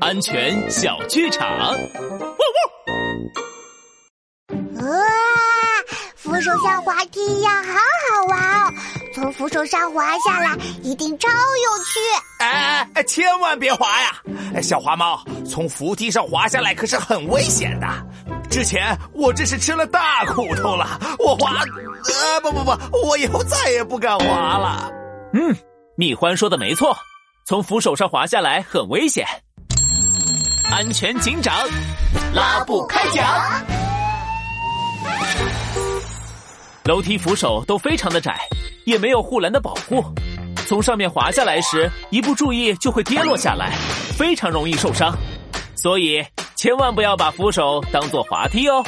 安全小剧场。哇，扶手像滑梯一样，好好玩哦！从扶手上滑下来，一定超有趣。哎哎哎，千万别滑呀！小花猫，从扶梯上滑下来可是很危险的。之前我这是吃了大苦头了，我滑……啊不不不，我以后再也不敢滑了。嗯，蜜獾说的没错，从扶手上滑下来很危险。安全警长，拉布开讲。楼梯扶手都非常的窄，也没有护栏的保护，从上面滑下来时，一不注意就会跌落下来，非常容易受伤。所以千万不要把扶手当做滑梯哦。